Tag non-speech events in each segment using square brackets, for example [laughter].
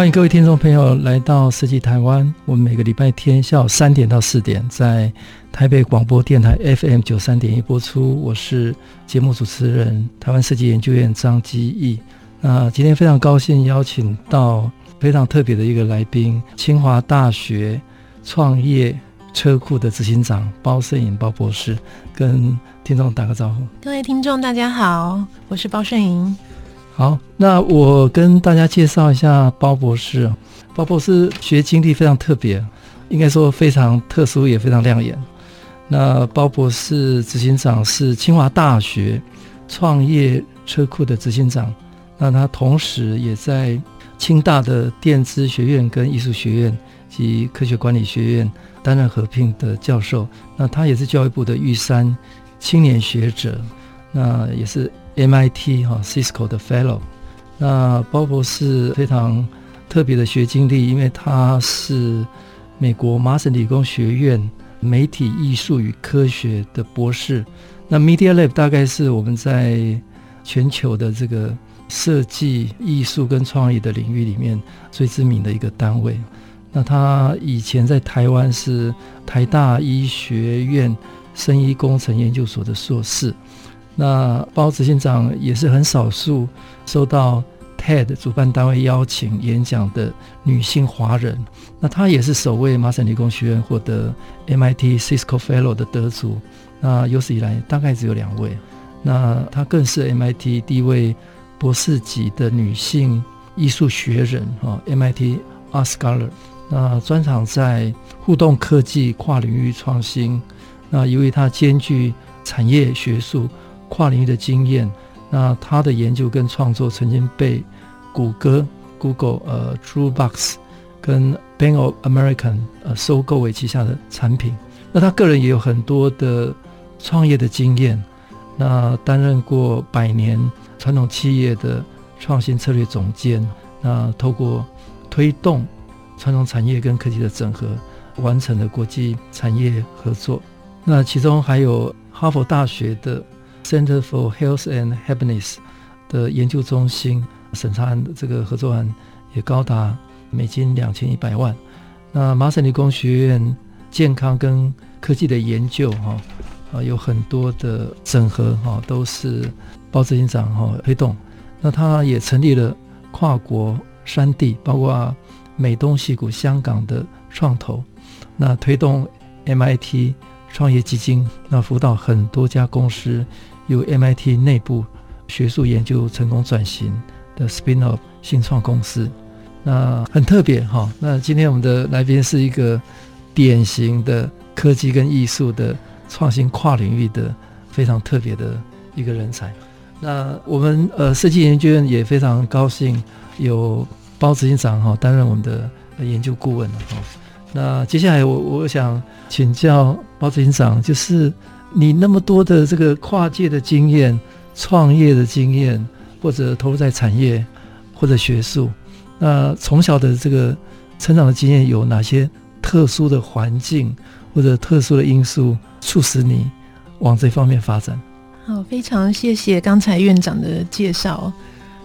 欢迎各位听众朋友来到设计台湾。我们每个礼拜天下午三点到四点在台北广播电台 FM 九三点一播出。我是节目主持人台湾设计研究院张基义。那今天非常高兴邀请到非常特别的一个来宾，清华大学创业车库的执行长包圣颖包博士，跟听众打个招呼。各位听众大家好，我是包圣颖。好，那我跟大家介绍一下包博士。包博士学经历非常特别，应该说非常特殊，也非常亮眼。那包博士执行长是清华大学创业车库的执行长，那他同时也在清大的电子学院跟艺术学院及科学管理学院担任合聘的教授。那他也是教育部的玉山青年学者，那也是。MIT 哈 Cisco 的 Fellow，那包博士非常特别的学经历，因为他是美国麻省理工学院媒体艺术与科学的博士。那 Media Lab 大概是我们在全球的这个设计艺术跟创意的领域里面最知名的一个单位。那他以前在台湾是台大医学院生医工程研究所的硕士。那包执行长也是很少数受到 TED 主办单位邀请演讲的女性华人。那她也是首位麻省理工学院获得 MIT Cisco Fellow 的得主。那有史以来大概只有两位。那她更是 MIT 第一位博士级的女性艺术学人啊，MIT Art Scholar。那专长在互动科技、跨领域创新。那因为她兼具产业学术。跨领域的经验，那他的研究跟创作曾经被谷歌 Google 呃 Dropbox 跟 Bank of America 呃收购为旗下的产品。那他个人也有很多的创业的经验，那担任过百年传统企业的创新策略总监，那透过推动传统产业跟科技的整合，完成了国际产业合作。那其中还有哈佛大学的。Center for Health and Happiness 的研究中心审查案这个合作案也高达美金两千一百万。那麻省理工学院健康跟科技的研究哈啊有很多的整合哈都是包执行长哈推动。那他也成立了跨国三地，包括美东西谷、香港的创投，那推动 MIT 创业基金，那辅导很多家公司。由 MIT 内部学术研究成功转型的 spin-off 新创公司，那很特别哈。那今天我们的来宾是一个典型的科技跟艺术的创新跨领域的非常特别的一个人才。那我们呃设计研究院也非常高兴有包执行长哈担任我们的研究顾问哈。那接下来我我想请教包执行长就是。你那么多的这个跨界的经验、创业的经验，或者投入在产业或者学术，那从小的这个成长的经验有哪些特殊的环境或者特殊的因素促使你往这方面发展？好，非常谢谢刚才院长的介绍。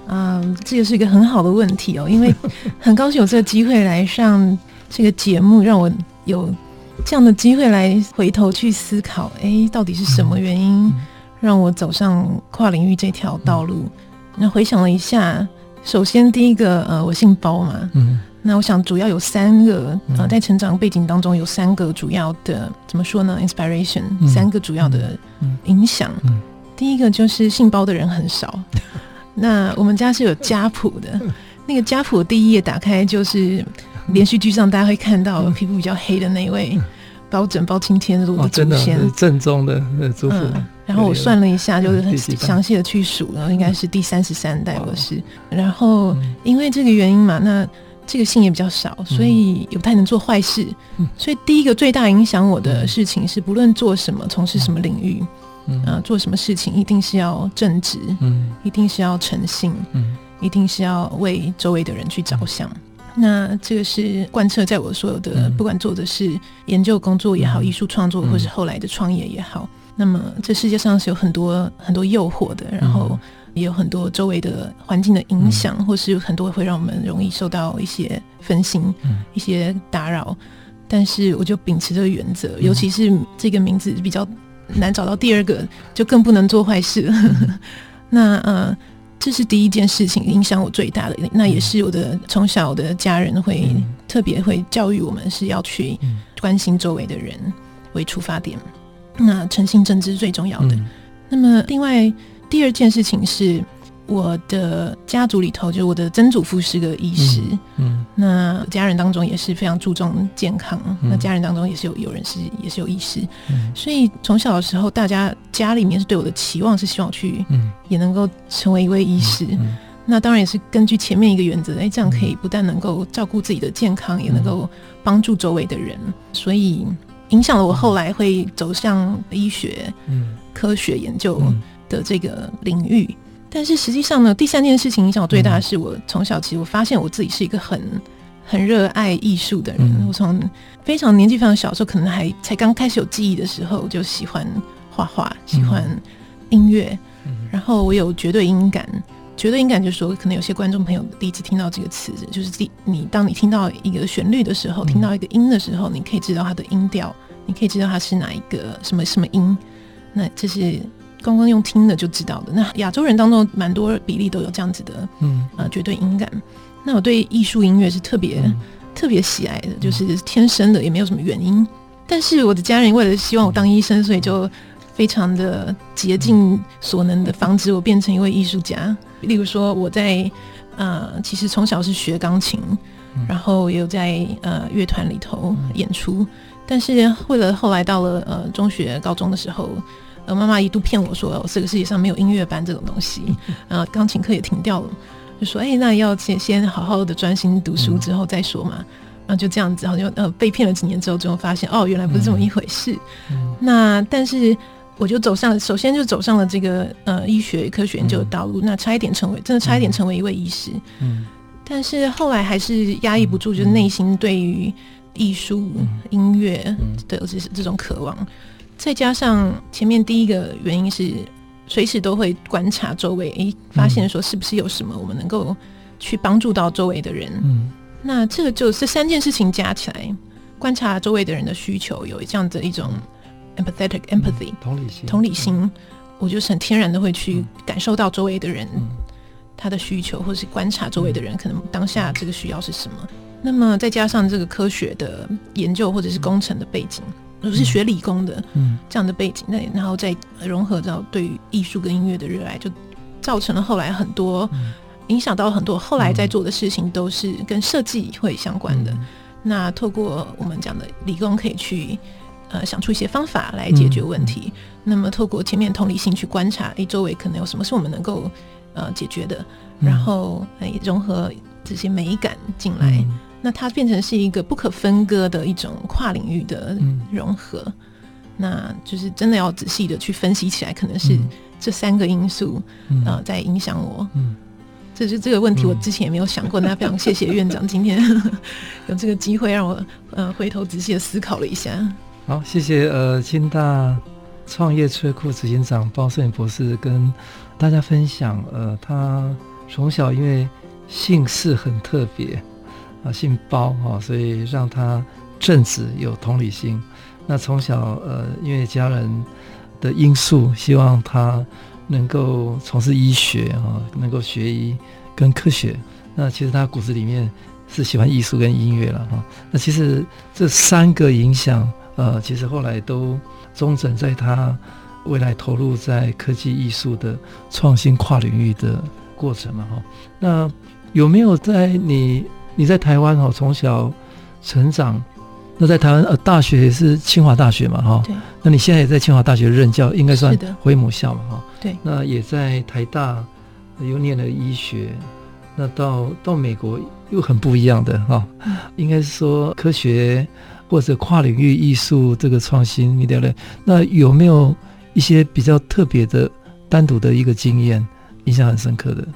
啊、这也是一个很好的问题哦，因为很高兴有这个机会来上这个节目，让我有。这样的机会来回头去思考，哎，到底是什么原因让我走上跨领域这条道路？那回想了一下，首先第一个，呃，我姓包嘛，嗯，那我想主要有三个，呃，在成长背景当中有三个主要的，怎么说呢？inspiration，三个主要的影响。第一个就是姓包的人很少，[laughs] 那我们家是有家谱的，那个家谱第一页打开就是。连续剧上大家会看到皮肤比较黑的那一位包拯、包青天的祖先，真的正宗的祖父。然后我算了一下，就是很详细的去数，然后应该是第三十三代我是。然后因为这个原因嘛，那这个姓也比较少，所以也不太能做坏事。所以第一个最大影响我的事情是，不论做什么，从事什么领域，啊，做什么事情，一定是要正直，嗯，一定是要诚信，嗯，一定是要为周围的人去着想。那这个是贯彻在我所有的，不管做的是研究工作也好，艺术创作，或是后来的创业也好。那么，这世界上是有很多很多诱惑的，然后也有很多周围的环境的影响，嗯、或是有很多会让我们容易受到一些分心、嗯、一些打扰。但是，我就秉持这个原则，尤其是这个名字比较难找到第二个，就更不能做坏事。嗯、[laughs] 那呃，这是第一件事情影响我最大的，那也是我的从小的家人会特别会教育我们是要去关心周围的人为出发点。那诚信正直是最重要的。嗯、那么，另外第二件事情是，我的家族里头，就是我的曾祖父是个医师。嗯，嗯那家人当中也是非常注重健康。嗯、那家人当中也是有有人是也是有医师。嗯、所以从小的时候，大家家里面是对我的期望是希望去，嗯，也能够成为一位医师。那当然也是根据前面一个原则，哎，这样可以不但能够照顾自己的健康，也能够帮助周围的人。所以。影响了我后来会走向医学、嗯、科学研究的这个领域。嗯、但是实际上呢，第三件事情影响我最大的是，我从小其实我发现我自己是一个很很热爱艺术的人。嗯、我从非常年纪非常小的时候，可能还才刚开始有记忆的时候，就喜欢画画，喜欢音乐，嗯、然后我有绝对音感。绝对音感就是说，可能有些观众朋友第一次听到这个词，就是第你当你听到一个旋律的时候，听到一个音的时候，你可以知道它的音调，你可以知道它是哪一个什么什么音。那这是刚刚用听的就知道的。那亚洲人当中蛮多比例都有这样子的，嗯啊，绝对音感。那我对艺术音乐是特别、嗯、特别喜爱的，就是天生的，也没有什么原因。但是我的家人为了希望我当医生，所以就非常的竭尽所能的防止我变成一位艺术家。例如说，我在呃，其实从小是学钢琴，嗯、然后也有在呃乐团里头演出。嗯、但是为了后来到了呃中学、高中的时候，呃，妈妈一度骗我说，哦，这个世界上没有音乐班这种东西，然 [laughs] 后钢琴课也停掉了，就说，哎，那要先先好好的专心读书之后再说嘛。嗯、然后就这样子，好像呃被骗了几年之后，最后发现，哦，原来不是这么一回事。那但是。我就走上了，首先就走上了这个呃医学科学研究的道路，嗯、那差一点成为，真的差一点成为一位医师。嗯，但是后来还是压抑不住，就是内心对于艺术、嗯、音乐的这这种渴望，嗯、再加上前面第一个原因是随时都会观察周围，诶，发现说是不是有什么我们能够去帮助到周围的人。嗯，那这个就这三件事情加起来，观察周围的人的需求，有这样的一种。empathetic empathy，同理心，同理心，我就是很天然的会去感受到周围的人他的需求，或是观察周围的人可能当下这个需要是什么。那么再加上这个科学的研究或者是工程的背景，我是学理工的，嗯，这样的背景，那然后再融合到对于艺术跟音乐的热爱，就造成了后来很多影响到很多后来在做的事情都是跟设计会相关的。那透过我们讲的理工可以去。呃，想出一些方法来解决问题。那么，透过前面同理心去观察，诶，周围可能有什么是我们能够呃解决的，嗯、然后诶融合这些美感进来，嗯、那它变成是一个不可分割的一种跨领域的融合。嗯、那就是真的要仔细的去分析起来，可能是这三个因素啊、嗯呃、在影响我。嗯，这是这个问题，我之前也没有想过。嗯、那非常谢谢院长今天 [laughs] 有这个机会让我呃回头仔细的思考了一下。好，谢谢呃，清大创业车库执行长包胜宇博士跟大家分享，呃，他从小因为姓氏很特别啊，姓包哈、所以让他正直有同理心。那从小呃，因为家人的因素，希望他能够从事医学哈、能够学医跟科学。那其实他骨子里面是喜欢艺术跟音乐了哈、那其实这三个影响。呃，其实后来都终整在他未来投入在科技艺术的创新跨领域的过程了，哈。那有没有在你你在台湾哈从小成长，那在台湾呃，大学也是清华大学嘛，哈。对。那你现在也在清华大学任教，应该算回母校嘛，哈。对。那也在台大又念了医学，那到到美国又很不一样的哈。嗯。应该是说科学或者跨领域艺术这个创新，media lab。那有没有一些比较特别的单独的一个经验，印象很深刻的？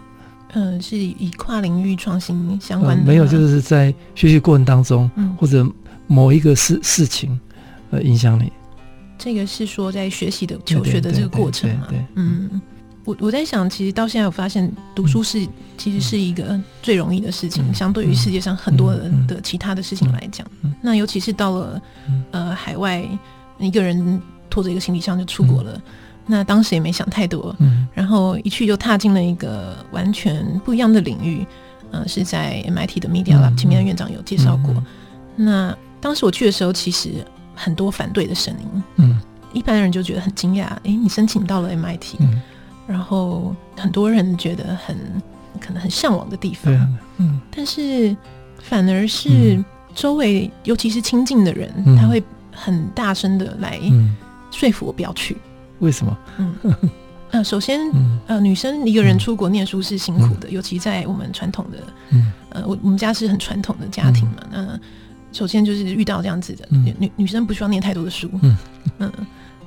嗯，是以跨领域创新相关的。嗯。没有，就是在学习过程当中，嗯，或者。某一个事事情，呃，影响你。这个是说在学习的求学的这个过程嘛？嗯，我我在想，其实到现在我发现，读书是、嗯、其实是一个最容易的事情，嗯、相对于世界上很多人的其他的事情来讲。那尤其是到了、嗯、呃海外，一个人拖着一个行李箱就出国了。嗯、那当时也没想太多，嗯，然后一去就踏进了一个完全不一样的领域。呃，是在 MIT 的 Media Lab，前面的院长有介绍过。嗯嗯、那当时我去的时候，其实很多反对的声音。嗯，一般人就觉得很惊讶，诶，你申请到了 MIT，嗯，然后很多人觉得很可能很向往的地方。嗯，但是反而是周围，尤其是亲近的人，他会很大声的来说服我不要去。为什么？嗯，[laughs] 呃，首先，呃，女生一个人出国念书是辛苦的，尤其在我们传统的，嗯，呃，我我们家是很传统的家庭嘛，那。首先就是遇到这样子的女女生不需要念太多的书，嗯，嗯，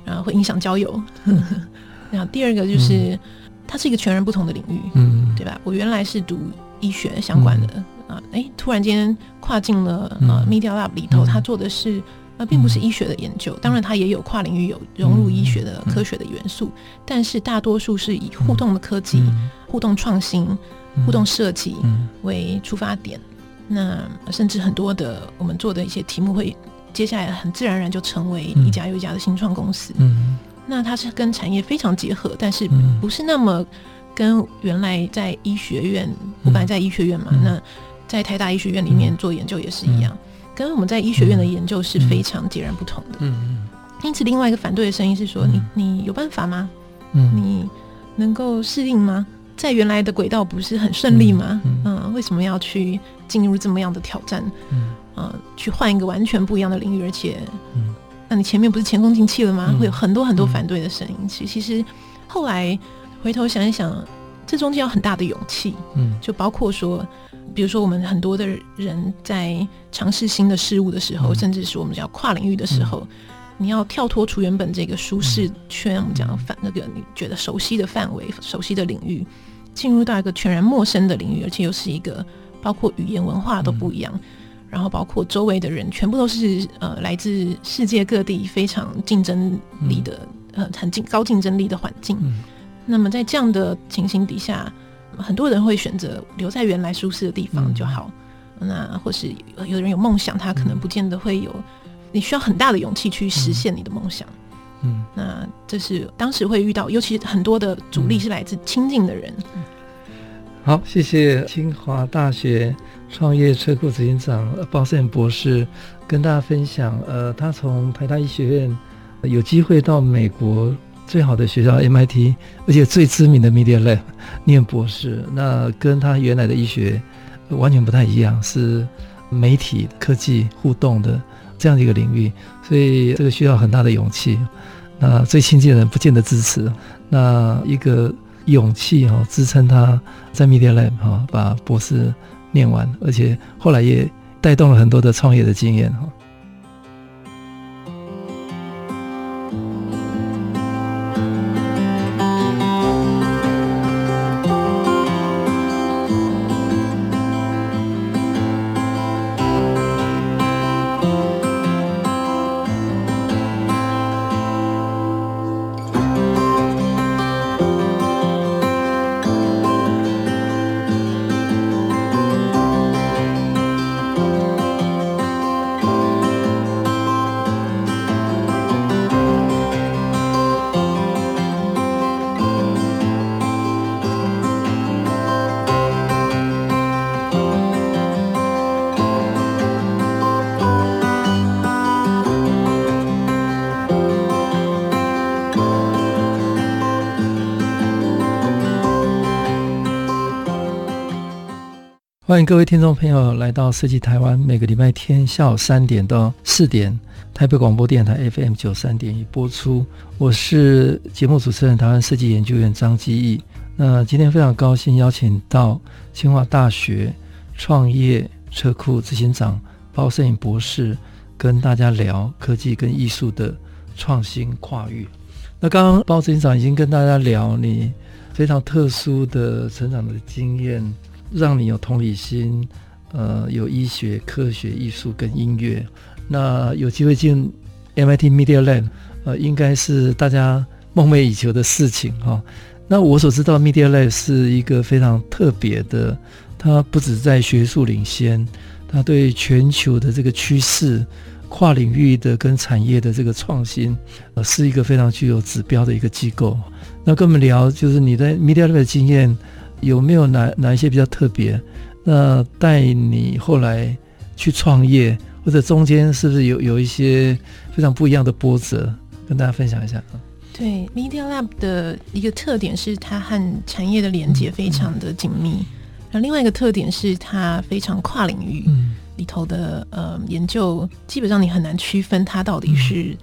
然后会影响交友。[laughs] 然后第二个就是它是一个全然不同的领域，嗯，对吧？我原来是读医学相关的啊，哎，突然间跨进了啊 Media Lab 里头，他做的是呃，并不是医学的研究，当然它也有跨领域有融入医学的科学的元素，但是大多数是以互动的科技、互动创新、互动设计为出发点。那甚至很多的我们做的一些题目会接下来很自然而然就成为一家又一家的新创公司。嗯，那它是跟产业非常结合，但是不是那么跟原来在医学院，我本来在医学院嘛，那在台大医学院里面做研究也是一样，跟我们在医学院的研究是非常截然不同的。嗯嗯。因此，另外一个反对的声音是说：你你有办法吗？嗯，你能够适应吗？在原来的轨道不是很顺利吗？嗯，为什么要去？进入这么样的挑战，嗯，呃，去换一个完全不一样的领域，而且，嗯，那你前面不是前功尽弃了吗？嗯、会有很多很多反对的声音。其、嗯、其实后来回头想一想，这中间有很大的勇气，嗯，就包括说，比如说我们很多的人在尝试新的事物的时候，嗯、甚至是我们叫跨领域的时候，嗯、你要跳脱出原本这个舒适圈，我们讲反那个你觉得熟悉的范围、熟悉的领域，进入到一个全然陌生的领域，而且又是一个。包括语言文化都不一样，嗯、然后包括周围的人全部都是呃来自世界各地非常竞争力的、嗯、呃很竞高竞争力的环境。嗯、那么在这样的情形底下，很多人会选择留在原来舒适的地方就好。嗯、那或是有人有梦想，他可能不见得会有，你需要很大的勇气去实现你的梦想。嗯，那这是当时会遇到，尤其很多的阻力是来自亲近的人。嗯好，谢谢清华大学创业车库执行长包胜博士跟大家分享。呃，他从台大医学院有机会到美国最好的学校 MIT，而且最知名的 Media Lab 念博士。那跟他原来的医学完全不太一样，是媒体科技互动的这样的一个领域，所以这个需要很大的勇气。那最亲近的人不见得支持。那一个。勇气哈，支撑他在 Media Lab 哈把博士念完，而且后来也带动了很多的创业的经验哈。欢迎各位听众朋友来到设计台湾，每个礼拜天下午三点到四点，台北广播电台 FM 九三点一播出。我是节目主持人，台湾设计研究院张基义。那今天非常高兴邀请到清华大学创业车库执行长包胜影博士，跟大家聊科技跟艺术的创新跨越。那刚刚包执行长已经跟大家聊你非常特殊的成长的经验。让你有同理心，呃，有医学、科学、艺术跟音乐，那有机会进 MIT Media Lab，呃，应该是大家梦寐以求的事情哈、那我所知道 Media Lab 是一个非常特别的，它不止在学术领先，它对全球的这个趋势、跨领域的跟产业的这个创新，呃，是一个非常具有指标的一个机构。那跟我们聊，就是你在 Media Lab 的经验。有没有哪哪一些比较特别？那带你后来去创业，或者中间是不是有有一些非常不一样的波折，跟大家分享一下？对，Media Lab 的一个特点是它和产业的连接非常的紧密，然后另外一个特点是它非常跨领域，嗯，里头的呃研究基本上你很难区分它到底是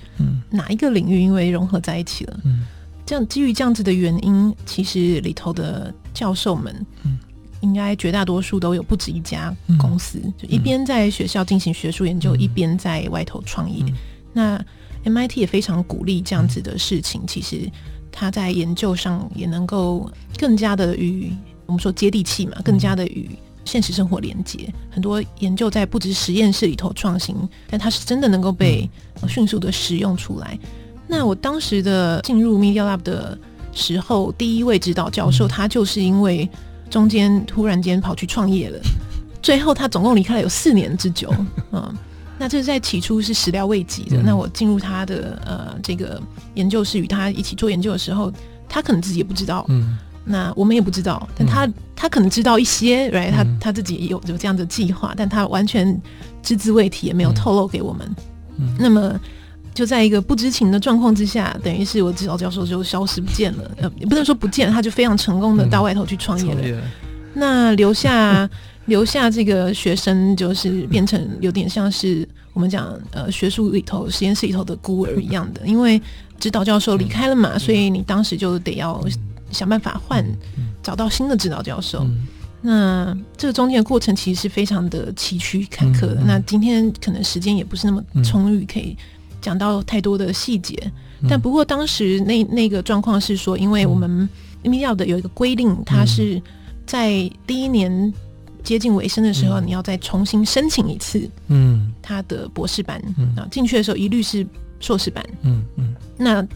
哪一个领域，因为融合在一起了。嗯，这样基于这样子的原因，其实里头的。教授们，嗯，应该绝大多数都有不止一家公司，嗯、就一边在学校进行学术研究，嗯、一边在外头创业。嗯、那 MIT 也非常鼓励这样子的事情。嗯、其实他在研究上也能够更加的与我们说接地气嘛，更加的与现实生活连接。嗯、很多研究在不止实验室里头创新，但它是真的能够被迅速的使用出来。嗯、那我当时的进入 Media Lab 的。时候，第一位指导教授，他就是因为中间突然间跑去创业了，最后他总共离开了有四年之久。[laughs] 嗯，那这在起初是始料未及的。那我进入他的呃这个研究室与他一起做研究的时候，他可能自己也不知道。嗯，那我们也不知道，但他他可能知道一些，right？他他自己有有这样的计划，但他完全只字未提，也没有透露给我们。嗯，那么。就在一个不知情的状况之下，等于是我指导教授就消失不见了。呃，也不能说不见，他就非常成功的到外头去创业了。嗯、那留下留下这个学生，就是变成有点像是我们讲呃学术里头实验室里头的孤儿一样的，因为指导教授离开了嘛，所以你当时就得要想办法换找到新的指导教授。那这个中间的过程其实是非常的崎岖坎坷的。那今天可能时间也不是那么充裕，可以。讲到太多的细节，但不过当时那那个状况是说，因为我们 Media 的有一个规定，它是在第一年接近尾声的时候，你要再重新申请一次，嗯，他的博士班。啊，进去的时候一律是硕士班，嗯嗯。那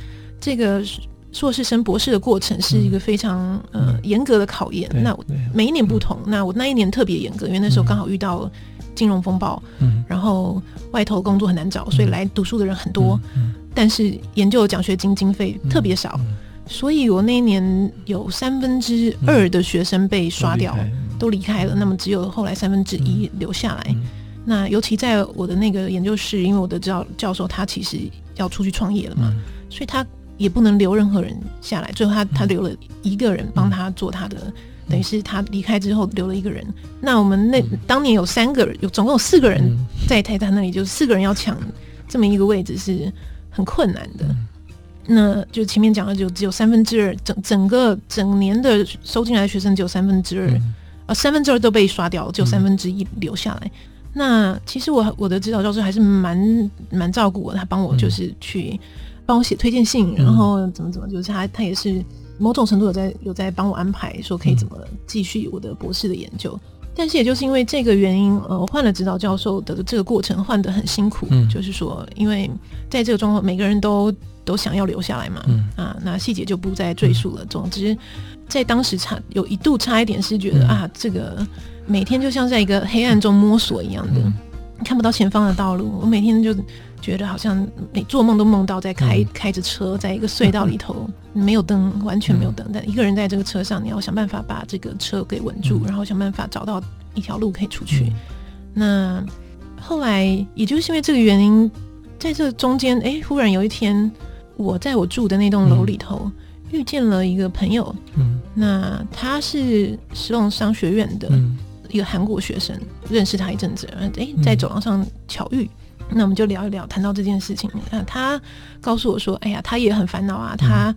这个硕士升博士的过程是一个非常呃严格的考验，那每一年不同，那我那一年特别严格，因为那时候刚好遇到。金融风暴，嗯，然后外头工作很难找，所以来读书的人很多，嗯，但是研究奖学金经费特别少，所以我那一年有三分之二的学生被刷掉，都离开了，那么只有后来三分之一留下来。那尤其在我的那个研究室，因为我的教教授他其实要出去创业了嘛，所以他也不能留任何人下来，最后他他留了一个人帮他做他的。等于是他离开之后留了一个人，那我们那当年有三个人，有总共有四个人在台大那里，就是四个人要抢这么一个位置是很困难的。那就前面讲的就只有三分之二，整整个整年的收进来的学生只有三分之二，啊，三分之二都被刷掉了，只有三分之一留下来。那其实我我的指导教授还是蛮蛮照顾我，他帮我就是去帮我写推荐信，然后怎么怎么，就是他他也是。某种程度有在有在帮我安排，说可以怎么继续我的博士的研究，嗯、但是也就是因为这个原因，呃，我换了指导教授的这个过程换得很辛苦，嗯、就是说，因为在这个状况，每个人都都想要留下来嘛，嗯、啊，那细节就不再赘述了。嗯、总之，在当时差有一度差一点是觉得、嗯、啊，这个每天就像在一个黑暗中摸索一样的，嗯、看不到前方的道路，我每天就。觉得好像每做梦都梦到在开开着车，在一个隧道里头，[laughs] 没有灯，完全没有灯，但一个人在这个车上，你要想办法把这个车给稳住，然后想办法找到一条路可以出去。那后来，也就是因为这个原因，在这中间，哎，忽然有一天，我在我住的那栋楼里头遇见了一个朋友，嗯，那他是石龙商学院的。一个韩国学生，认识他一阵子，哎，在走廊上巧遇，那我们就聊一聊，谈到这件事情。那他告诉我说：“哎呀，他也很烦恼啊，他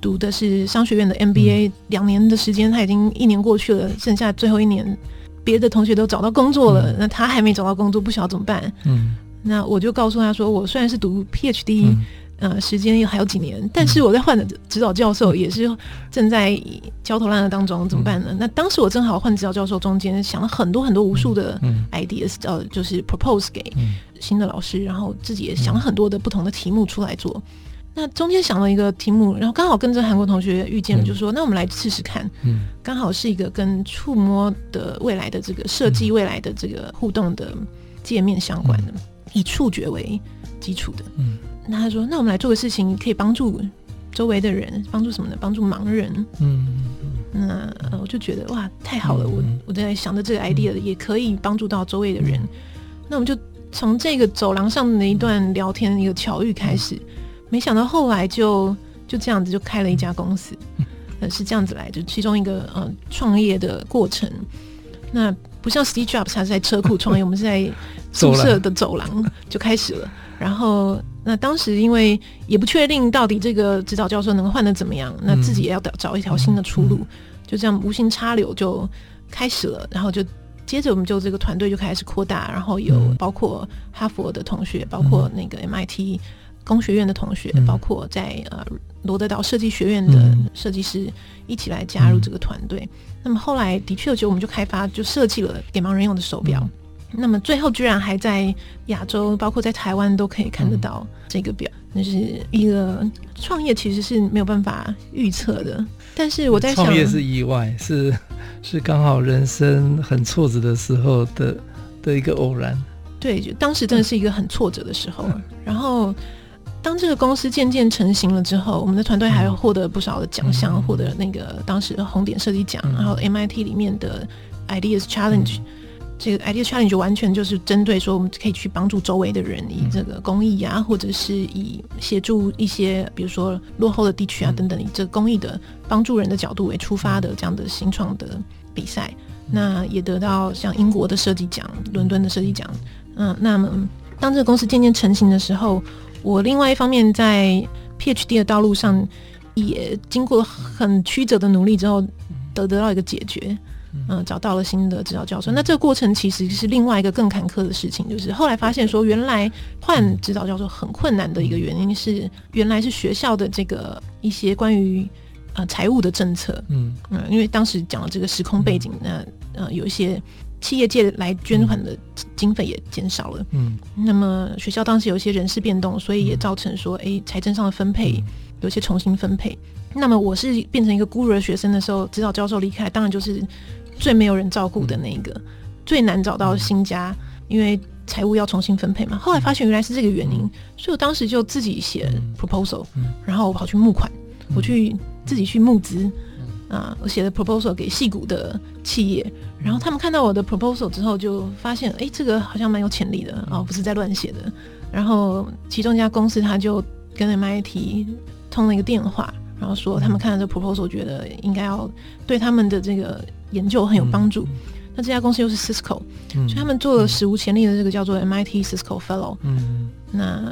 读的是商学院的 MBA，两年的时间，他已经一年过去了，剩下最后一年，别的同学都找到工作了，那他还没找到工作，不晓得怎么办。”嗯，那我就告诉他说：“我虽然是读 PhD。”呃，时间又还有几年，但是我在换的指导教授也是正在焦头烂额当中，怎么办呢？嗯、那当时我正好换指导教授，中间想了很多很多无数的 ideas，呃，就是 propose 给新的老师，然后自己也想了很多的不同的题目出来做。那中间想了一个题目，然后刚好跟着韩国同学遇见了，就说那我们来试试看。嗯，刚好是一个跟触摸的未来的这个设计未来的这个互动的界面相关的，以触觉为基础的。嗯。那他说：“那我们来做个事情，可以帮助周围的人，帮助什么呢？帮助盲人。嗯，那我就觉得哇，太好了！我我在想着这个 idea 也可以帮助到周围的人。那我们就从这个走廊上的一段聊天一个巧遇开始，没想到后来就就这样子就开了一家公司，呃，是这样子来，就其中一个呃创业的过程。那不像 Steve Jobs 他是在车库创业，[laughs] 我们是在宿舍的走廊就开始了，然后。”那当时因为也不确定到底这个指导教授能够换得怎么样，那自己也要找找一条新的出路，就这样无心插柳就开始了。然后就接着我们就这个团队就开始扩大，然后有包括哈佛的同学，包括那个 MIT 工学院的同学，包括在呃罗德岛设计学院的设计师一起来加入这个团队。那么后来的确就我们就开发就设计了给盲人用的手表。那么最后居然还在亚洲，包括在台湾都可以看得到这个表，那、嗯、是一个创业，其实是没有办法预测的。但是我在想，创业是意外，是是刚好人生很挫折的时候的的一个偶然。对，就当时真的是一个很挫折的时候。嗯、然后当这个公司渐渐成型了之后，我们的团队还获得不少的奖项，获、嗯、得那个当时的红点设计奖，嗯、然后 MIT 里面的 Ideas Challenge、嗯。这个 idea challenge 完全就是针对说，我们可以去帮助周围的人，以这个公益啊，或者是以协助一些，比如说落后的地区啊等等，以这个公益的帮助人的角度为出发的这样的新创的比赛。那也得到像英国的设计奖、伦敦的设计奖。嗯，那么当这个公司渐渐成型的时候，我另外一方面在 PhD 的道路上也经过很曲折的努力之后，得得到一个解决。嗯，找到了新的指导教授。那这个过程其实是另外一个更坎坷的事情，就是后来发现说，原来换指导教授很困难的一个原因是，原来是学校的这个一些关于呃财务的政策。嗯嗯，因为当时讲了这个时空背景，那呃有一些企业界来捐款的经费也减少了。嗯，那么学校当时有一些人事变动，所以也造成说，哎，财政上的分配有些重新分配。那么我是变成一个孤儿学生的时候，指导教授离开，当然就是。最没有人照顾的那一个，最难找到新家，因为财务要重新分配嘛。后来发现原来是这个原因，所以我当时就自己写 proposal，然后我跑去募款，我去自己去募资啊，我写的 proposal 给戏谷的企业，然后他们看到我的 proposal 之后，就发现哎，这个好像蛮有潜力的哦，不是在乱写的。然后其中一家公司他就跟 MIT 通了一个电话，然后说他们看了这个 proposal，觉得应该要对他们的这个。研究很有帮助，嗯、那这家公司又是 Cisco，、嗯、所以他们做了史无前例的这个叫做 MIT Cisco Fellow。嗯，那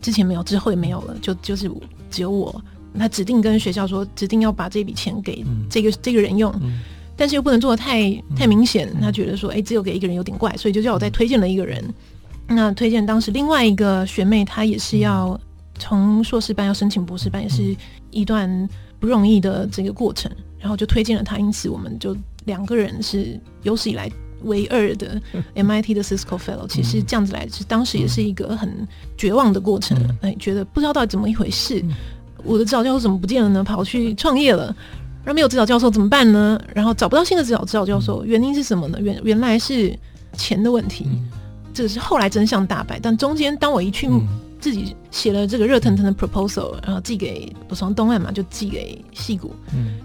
之前没有，之后也没有了，就就是只有我。他指定跟学校说，指定要把这笔钱给这个、嗯、这个人用，嗯、但是又不能做的太太明显。他觉得说，哎、欸，只有给一个人有点怪，所以就叫我再推荐了一个人。那推荐当时另外一个学妹，她也是要从硕士班要申请博士班，也是一段不容易的这个过程。然后就推荐了他，因此我们就。两个人是有史以来唯二的 [laughs] MIT 的 Cisco Fellow，其实这样子来是当时也是一个很绝望的过程，哎，觉得不知道到底怎么一回事，我的指导教授怎么不见了呢？跑去创业了，然后没有指导教授怎么办呢？然后找不到新的指导指导教授，原因是什么呢？原原来是钱的问题，这个是后来真相大白，但中间当我一去。自己写了这个热腾腾的 proposal，然后寄给我从东岸嘛，就寄给戏谷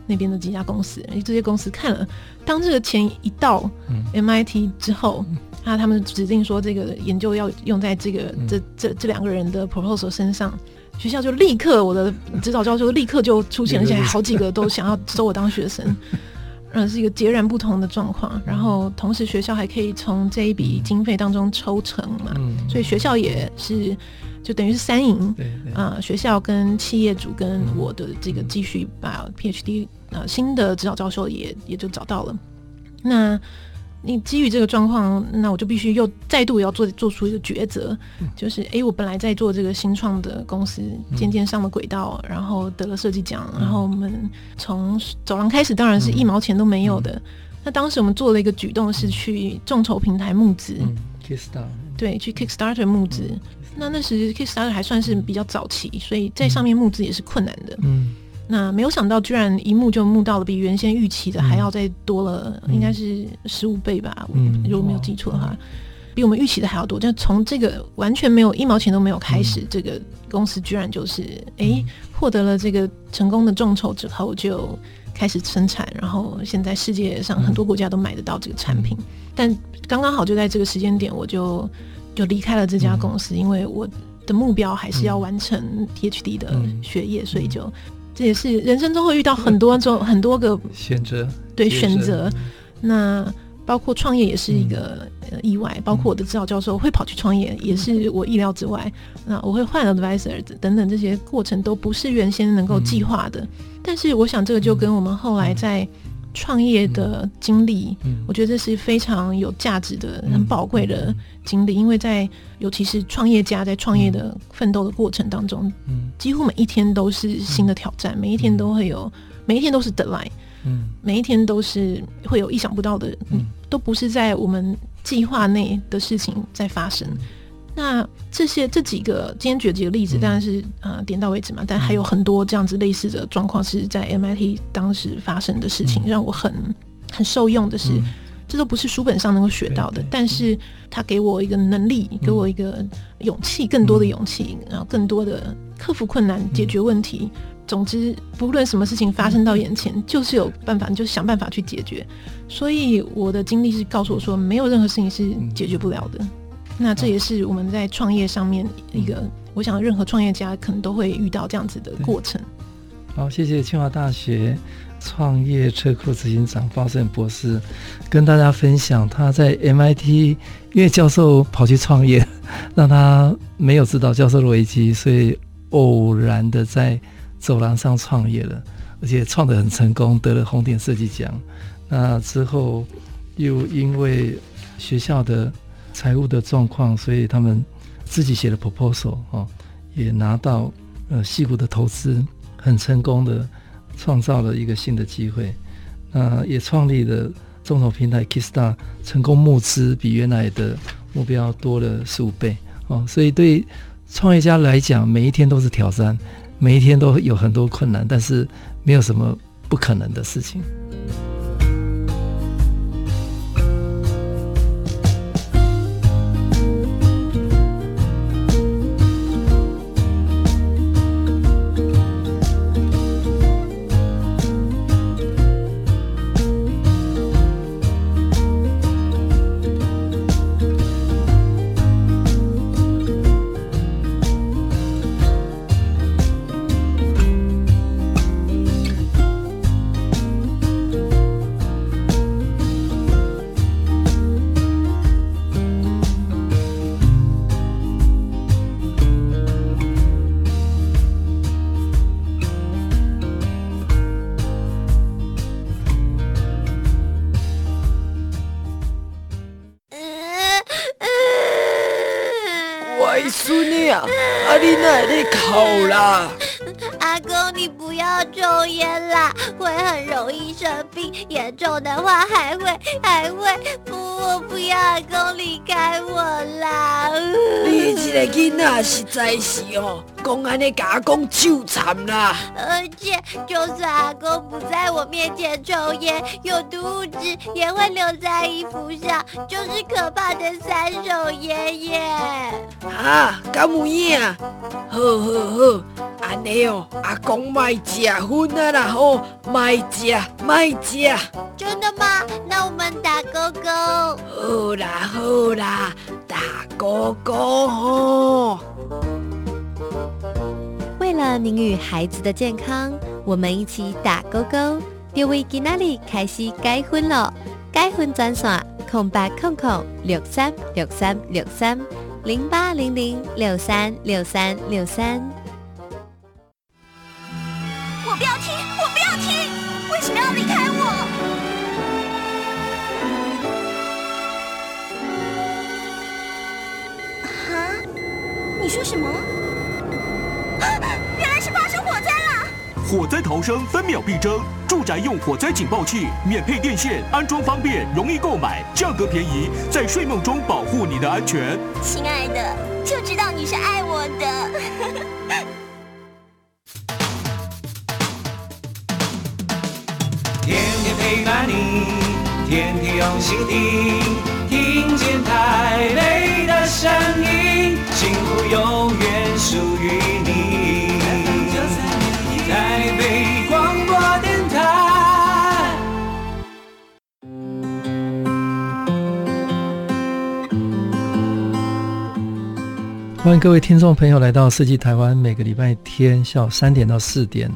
那边的几家公司，这些公司看了，当这个钱一到 MIT 之后，那，他们指定说这个研究要用在这个这这这两个人的 proposal 身上，学校就立刻我的指导教授立刻就出现，而且好几个都想要收我当学生。嗯，[laughs] 是一个截然不同的状况。然后同时学校还可以从这一笔经费当中抽成嘛，嗯、所以学校也是就等于是三赢。对啊、呃，学校跟企业主跟我的这个继续把 PhD 呃新的指导教授也也就找到了。那你基于这个状况，那我就必须又再度要做做出一个抉择，嗯、就是哎、欸，我本来在做这个新创的公司，渐渐上了轨道，嗯、然后得了设计奖，嗯、然后我们从走廊开始，当然是一毛钱都没有的。嗯、那当时我们做了一个举动，是去众筹平台募资、对，去 Kickstarter 募资。嗯、那那时 Kickstarter 还算是比较早期，所以在上面募资也是困难的。嗯。那没有想到，居然一募就募到了比原先预期的还要再多了，应该是十五倍吧，嗯、如果没有记错的话，嗯、比我们预期的还要多。就从这个完全没有一毛钱都没有开始，嗯、这个公司居然就是哎获得了这个成功的众筹之后，就开始生产，然后现在世界上很多国家都买得到这个产品。嗯、但刚刚好就在这个时间点，我就就离开了这家公司，嗯、因为我的目标还是要完成 T H D 的学业，嗯、所以就。这也是人生中会遇到很多种很多个选择，对选择。那包括创业也是一个意外，包括我的指导教授会跑去创业，也是我意料之外。那我会换 advisor 等等这些过程都不是原先能够计划的。但是我想这个就跟我们后来在。创业的经历，嗯、我觉得这是非常有价值的、嗯、很宝贵的经历，因为在尤其是创业家在创业的奋斗的过程当中，嗯、几乎每一天都是新的挑战，嗯、每一天都会有，每一天都是 deadline，嗯，每一天都是会有意想不到的，嗯、都不是在我们计划内的事情在发生。那这些这几个今天举的几个例子，当然是、嗯、呃点到为止嘛。但还有很多这样子类似的状况是在 MIT 当时发生的事情，嗯、让我很很受用的是，嗯、这都不是书本上能够学到的。对对对，但是他给我一个能力，嗯、给我一个勇气，更多的勇气，嗯、然后更多的克服困难、解决问题。嗯、总之，不论什么事情发生到眼前，嗯、就是有办法，你就想办法去解决。所以我的经历是告诉我说，没有任何事情是解决不了的。那这也是我们在创业上面一个，我想任何创业家可能都会遇到这样子的过程。好，谢谢清华大学创业车库执行长包胜博士跟大家分享他在 MIT，因为教授跑去创业，[laughs] 让他没有知道教授的危机，所以偶然的在走廊上创业了，而且创得很成功，得了红点设计奖。那之后又因为学校的财务的状况，所以他们自己写了 proposal 哦，也拿到呃西谷的投资，很成功的创造了一个新的机会，那也创立了众筹平台 Kista，成功募资比原来的目标多了十五倍哦，所以对创业家来讲，每一天都是挑战，每一天都有很多困难，但是没有什么不可能的事情。哎呀啊你奶奶靠啦？严重的话还会还会不，我不要阿公离开我啦！[laughs] 你这个囡仔实在是哦，公安的甲阿公羞惨啦！而且就算阿公不在我面前抽烟，有毒物质也会留在衣服上，就是可怕的三手烟耶！啊，敢有影？好好好，安尼哦，阿公卖食薰啊啦吼，卖食卖食。真的吗？那我们打勾勾。好啦好啦，打勾勾吼。为了您与孩子的健康，我们一起打勾勾。就为今仔日开始改分咯，改婚专线空八空空六三六三六三零八零零六三六三六三。我不要听，我不要听，为什么要离开我？啊？你说什么？原来是发生火灾了！火灾逃生分秒必争，住宅用火灾警报器，免配电线，安装方便，容易购买，价格便宜，在睡梦中保护你的安全。亲爱的，就知道你是爱我的。陪伴你，天天用心听，听见台北的声音，幸福永远属于你。台北广播电台。欢迎各位听众朋友来到设计台湾，每个礼拜天下午三点到四点。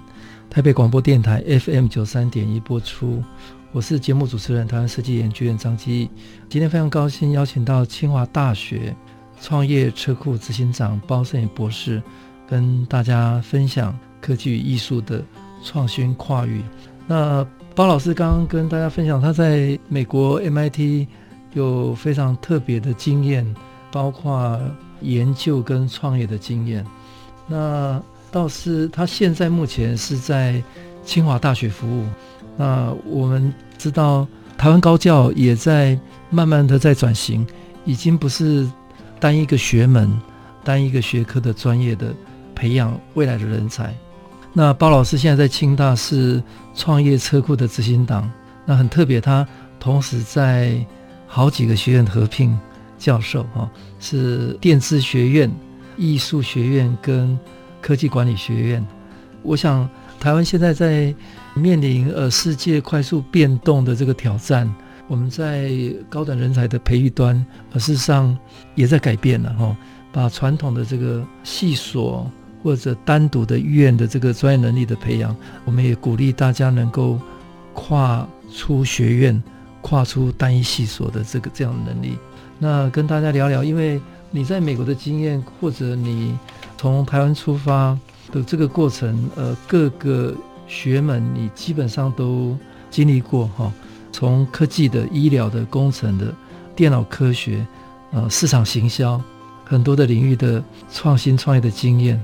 台北广播电台 FM 九三点一播出，我是节目主持人台湾设计研究院张基。今天非常高兴邀请到清华大学创业车库执行长包胜博士，跟大家分享科技与艺术的创新跨域。那包老师刚刚跟大家分享他在美国 MIT 有非常特别的经验，包括研究跟创业的经验。那倒是他现在目前是在清华大学服务。那我们知道，台湾高教也在慢慢的在转型，已经不是单一个学门、单一个学科的专业的培养未来的人才。那包老师现在在清大是创业车库的执行长，那很特别，他同时在好几个学院合并教授啊，是电子学院、艺术学院跟。科技管理学院，我想台湾现在在面临呃世界快速变动的这个挑战，我们在高等人才的培育端，呃事实上也在改变了哈，把传统的这个系所或者单独的院的这个专业能力的培养，我们也鼓励大家能够跨出学院，跨出单一系所的这个这样的能力。那跟大家聊聊，因为你在美国的经验，或者你。从台湾出发的这个过程，呃，各个学门你基本上都经历过哈。从科技的、医疗的、工程的、电脑科学，呃，市场行销，很多的领域的创新创业的经验，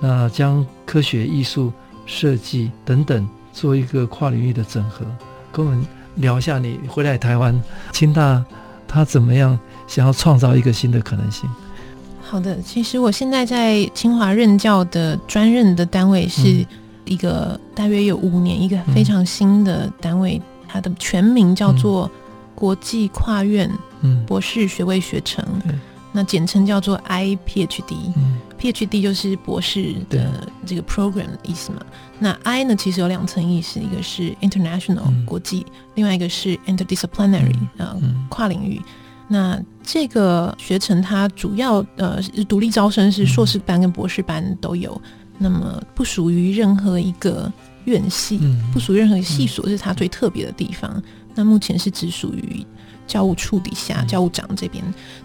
那将科学、艺术、设计等等做一个跨领域的整合，跟我们聊一下你回来台湾清大，他怎么样想要创造一个新的可能性。好的，其实我现在在清华任教的专任的单位是一个大约有五年，一个非常新的单位，它的全名叫做国际跨院博士学位学程，那简称叫做 I-PhD，PhD 就是博士的这个 program 的意思嘛。那 I 呢，其实有两层意思，一个是 international 国际，另外一个是 interdisciplinary 啊跨领域。那这个学程它主要呃独立招生，是硕士班跟博士班都有，嗯、那么不属于任何一个院系，嗯、不属于任何系所，是它最特别的地方。嗯、那目前是只属于教务处底下、嗯、教务长这边。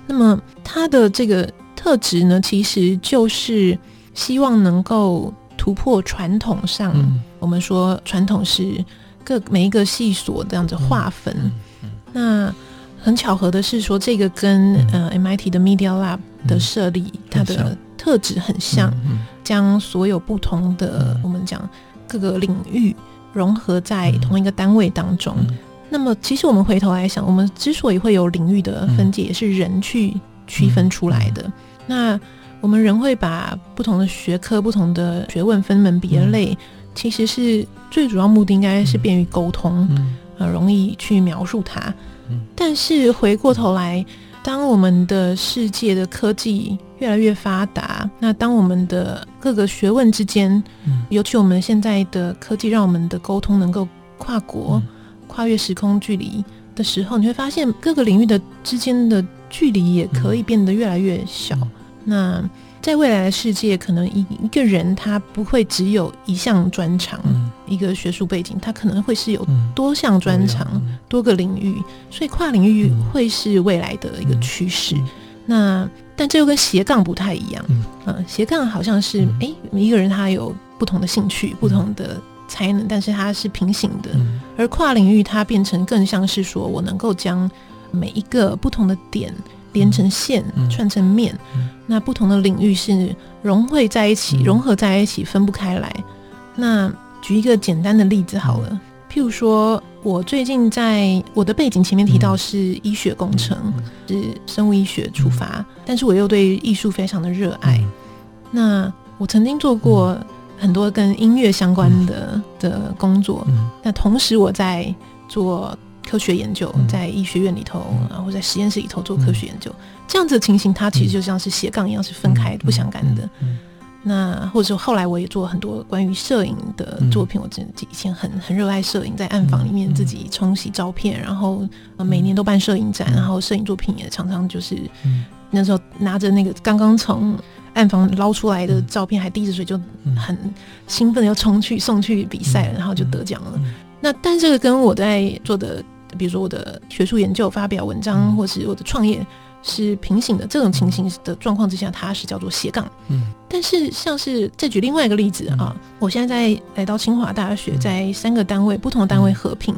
那么它的这个特质呢，其实就是希望能够突破传统上，嗯、我们说传统是各每一个系所这样子划分，那。很巧合的是，说这个跟呃 MIT 的 Media Lab 的设立，它的特质很像，将所有不同的我们讲各个领域融合在同一个单位当中。那么，其实我们回头来想，我们之所以会有领域的分界，也是人去区分出来的。那我们人会把不同的学科、不同的学问分门别类，其实是最主要目的，应该是便于沟通，呃，容易去描述它。但是回过头来，当我们的世界的科技越来越发达，那当我们的各个学问之间，嗯、尤其我们现在的科技让我们的沟通能够跨国、嗯、跨越时空距离的时候，你会发现各个领域的之间的距离也可以变得越来越小。嗯、那在未来的世界，可能一一个人他不会只有一项专长，嗯、一个学术背景，他可能会是有多项专长、嗯、多个领域，所以跨领域会是未来的一个趋势。嗯、那但这又跟斜杠不太一样。嗯，呃、斜杠好像是哎，每一个人他有不同的兴趣、不同的才能，但是他是平行的。嗯、而跨领域它变成更像是说我能够将每一个不同的点。连成线，串成面，嗯嗯、那不同的领域是融汇在一起，嗯、融合在一起，分不开来。那举一个简单的例子好了，嗯、譬如说，我最近在我的背景前面提到是医学工程，嗯、是生物医学出发，嗯、但是我又对艺术非常的热爱。嗯、那我曾经做过很多跟音乐相关的、嗯、的工作，嗯、那同时我在做。科学研究在医学院里头，然后、嗯、在实验室里头做科学研究，嗯、这样子的情形，它其实就像是斜杠一样，是分开不相干的。那或者说后来我也做很多关于摄影的作品，嗯、我自己以前很很热爱摄影，在暗房里面自己冲洗照片，然后每年都办摄影展，然后摄影作品也常常就是、嗯、那时候拿着那个刚刚从暗房捞出来的照片，还滴着水，就很兴奋的要冲去送去比赛，然后就得奖了。那但这个跟我在做的。比如说我的学术研究发表文章，或是我的创业是平行的，这种情形的状况之下，它是叫做斜杠。嗯，但是像是再举另外一个例子啊，我现在在来到清华大学，在三个单位不同的单位合并，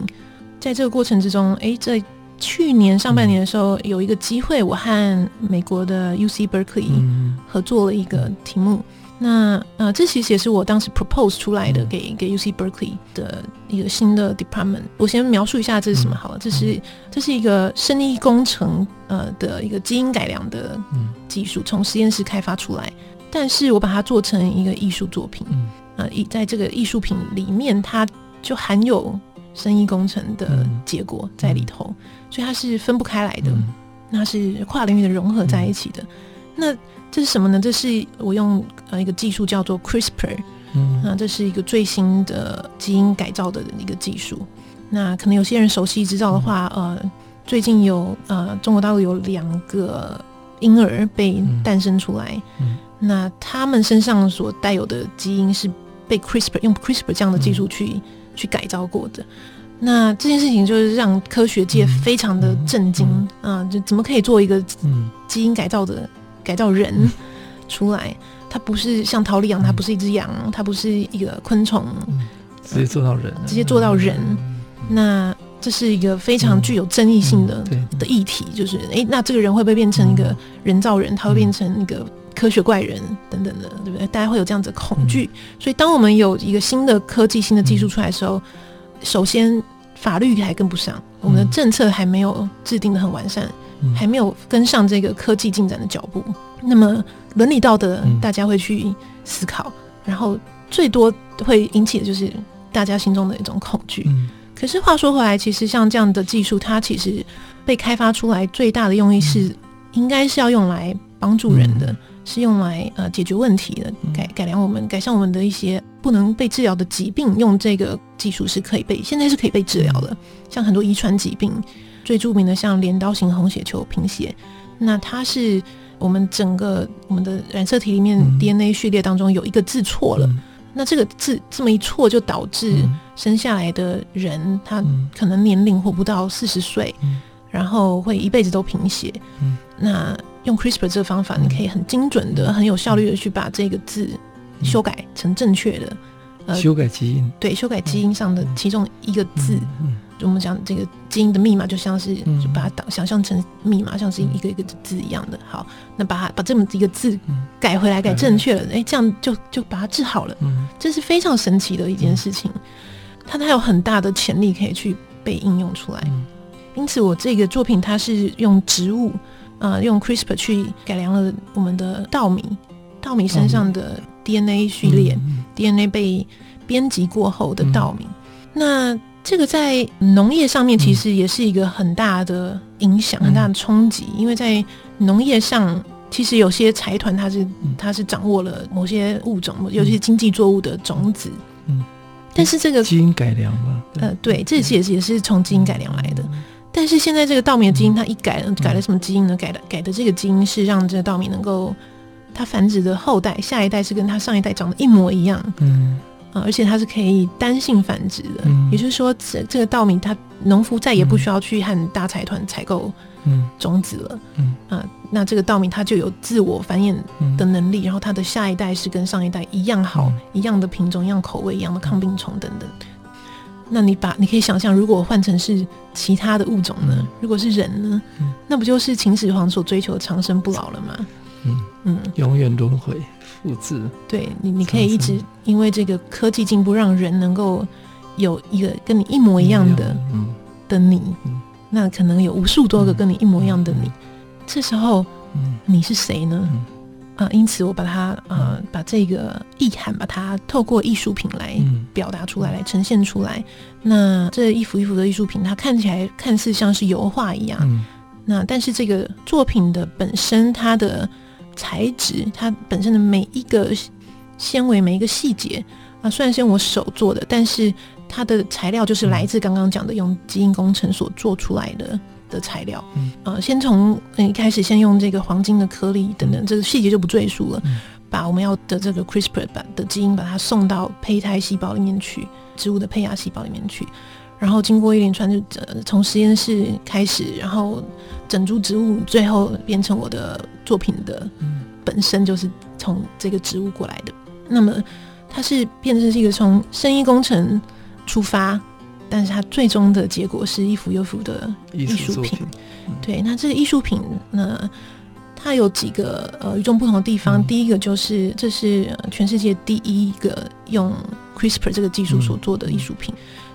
在这个过程之中，哎，在去年上半年的时候，有一个机会，我和美国的 UC Berkeley 合作了一个题目。那呃，这其实也是我当时 propose 出来的，给给 UC Berkeley 的一个新的 department。我先描述一下这是什么好了，这是这是一个生意工程呃的一个基因改良的技术，从实验室开发出来，但是我把它做成一个艺术作品，呃，一在这个艺术品里面，它就含有生意工程的结果在里头，所以它是分不开来的，那是跨领域的融合在一起的，那。这是什么呢？这是我用呃一个技术叫做 CRISPR，嗯，那这是一个最新的基因改造的一个技术。那可能有些人熟悉知道的话，呃，最近有呃中国大陆有两个婴儿被诞生出来，嗯，那他们身上所带有的基因是被 CRISPR 用 CRISPR 这样的技术去去改造过的。那这件事情就是让科学界非常的震惊啊！就怎么可以做一个基因改造的？改造人出来，它不是像桃李羊，它不是一只羊，它不是一个昆虫，直接做到人，直接做到人。那这是一个非常具有争议性的的议题，就是诶，那这个人会不会变成一个人造人？他会变成一个科学怪人等等的，对不对？大家会有这样子的恐惧。所以，当我们有一个新的科技、新的技术出来的时候，首先法律还跟不上，我们的政策还没有制定的很完善。还没有跟上这个科技进展的脚步，那么伦理道德大家会去思考，嗯、然后最多会引起的就是大家心中的一种恐惧。嗯、可是话说回来，其实像这样的技术，它其实被开发出来最大的用意是，嗯、应该是要用来帮助人的，嗯、是用来呃解决问题的，改改良我们改善我们的一些不能被治疗的疾病，用这个技术是可以被现在是可以被治疗的，嗯、像很多遗传疾病。最著名的像镰刀型红血球贫血，那它是我们整个我们的染色体里面 DNA 序列当中有一个字错了，嗯、那这个字这么一错就导致生下来的人他可能年龄活不到四十岁，嗯、然后会一辈子都贫血。嗯、那用 CRISPR 这个方法，你可以很精准的、很有效率的去把这个字修改成正确的，呃，修改基因，对，修改基因上的其中一个字。我们讲这个基因的密码，就像是就把它当想象成密码，像是一个一个字一样的。好，那把它把这么一个字改回来，改正确了，哎，这样就就把它治好了。这是非常神奇的一件事情，它它有很大的潜力可以去被应用出来。因此，我这个作品它是用植物啊、呃，用 CRISPR 去改良了我们的稻米，稻米身上的 DNA 序列，DNA 被编辑过后的稻米，那。这个在农业上面其实也是一个很大的影响，嗯、很大的冲击，因为在农业上，其实有些财团它是它是掌握了某些物种，有些经济作物的种子，嗯，但是这个基因改良嘛，呃，对，这也是也是从基因改良来的，嗯、但是现在这个稻米的基因它一改了，改了什么基因呢？改的改的这个基因是让这个稻米能够它繁殖的后代下一代是跟它上一代长得一模一样，嗯。呃，而且它是可以单性繁殖的，嗯也就是说，这这个稻米它农夫再也不需要去和大财团采购嗯种子了，嗯啊、那这个稻米它就有自我繁衍嗯的能力，然后它的下一代是跟上一代一样好，嗯一样的品种、一样口味、一样的抗病虫等等。那你把你可以想象，如果换成是其他的物种呢？嗯如果是人呢？嗯那不就是秦始皇所追求的长生不老了吗？嗯，嗯，永远轮回复制，对你，你可以一直因为这个科技进步，让人能够有一个跟你一模一样的嗯。的你嗯，那可能有无数多个跟你一模一样的你嗯。这时候嗯。你是谁呢？嗯。啊，因此我把它呃把这个意涵，把它透过艺术品来嗯。表达出来，来呈现出来。那这一幅一幅的艺术品，它看起来看似像是油画一样，嗯。那但是这个作品的本身，它的材质，它本身的每一个纤维、每一个细节啊，虽然是用我手做的，但是它的材料就是来自刚刚讲的用基因工程所做出来的的材料。嗯呃，先从呃一开始先用这个黄金的颗粒等等，嗯这个细节就不赘述了。嗯把我们要的这个 CRISPR 版的基因把它送到胚胎细胞里面去，植物的胚芽细胞里面去。然后经过一连串就呃从实验室开始，然后整株植物最后变成我的作品的嗯。本身就是从这个植物过来的。那么它是变成是一个从生意工程出发，但是它最终的结果是一幅又一幅的艺艺术品。对，那这个艺术品呢，它有几个呃与众不同的地方。嗯。第一个就是这是呃全世界第一个用 CRISPR 这个技术所做的艺术品。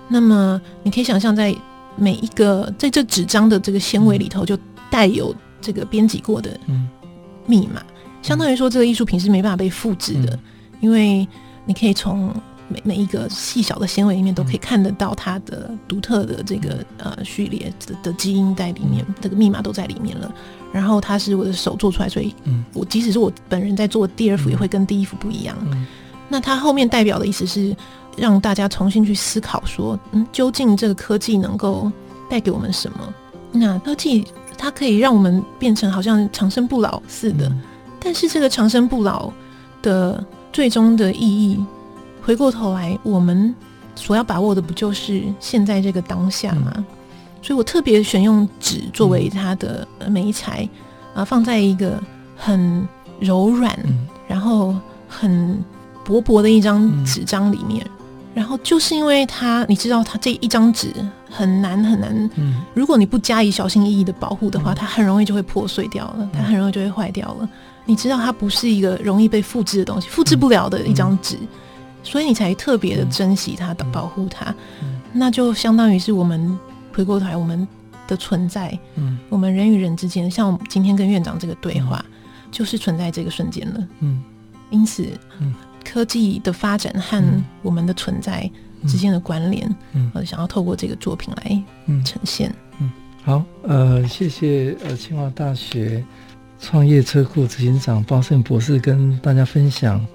那么你可以想象，在每一个在这纸张的这个纤维里头，就带有这个编辑过的嗯密码，相当于说这个艺术品是没办法被复制的，嗯。因为你可以从每每一个细小的纤维里面都可以看得到它的独特的这个呃序列的的基因在里面，这个密码都在里面了。然后它是我的手做出来，所以嗯。我即使是我本人在做第二幅，嗯。也会跟第一幅不一样。嗯。那它后面代表的意思是让大家重新去思考说，嗯，究竟这个科技能够带给我们什么？那科技它可以让我们变成好像长生不老似的，嗯但是这个长生不老的最终的意义，回过头来，我们所要把握的不就是现在这个当下吗？所以我特别选用纸作为它的媒材啊，放在一个很柔软，嗯然后很薄薄的一张纸张里面。然后就是因为它，你知道，它这一张纸很难很难。嗯如果你不加以小心翼翼的保护的话，嗯它很容易就会破碎掉了，它很容易就会坏掉了。你知道，它不是一个容易被复制的东西，复制不了的一张纸，所以你才特别的珍惜它，嗯保护它。嗯那就相当于是我们回过头来，我们的存在，嗯我们人与人之间，像今天跟院长这个对话，就是存在这个瞬间了。嗯因此，嗯科技的发展和嗯我们的存在之间的关联，嗯我想要透过这个作品来嗯呈现。嗯好，呃，谢谢呃清华大学创业车库执行长包胜博士跟大家分享，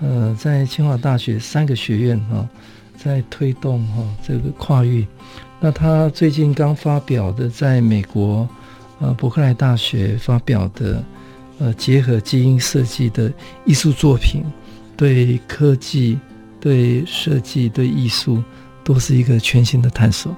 呃，在清华大学三个学院哈、哦，在推动哈、哦、这个跨域。那他最近刚发表的，在美国呃伯克莱大学发表的呃结合基因设计的艺术作品，对科技、对设计、对艺术都是一个全新的探索。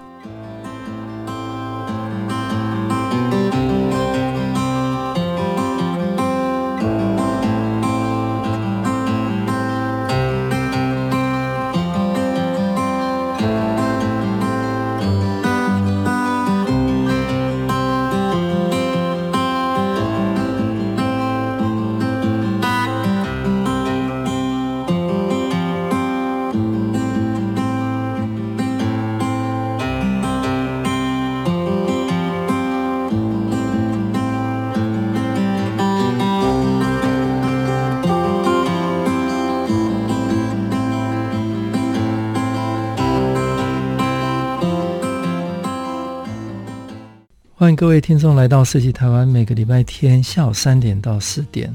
各位听众来到设计台湾，每个礼拜天下午三点到四点，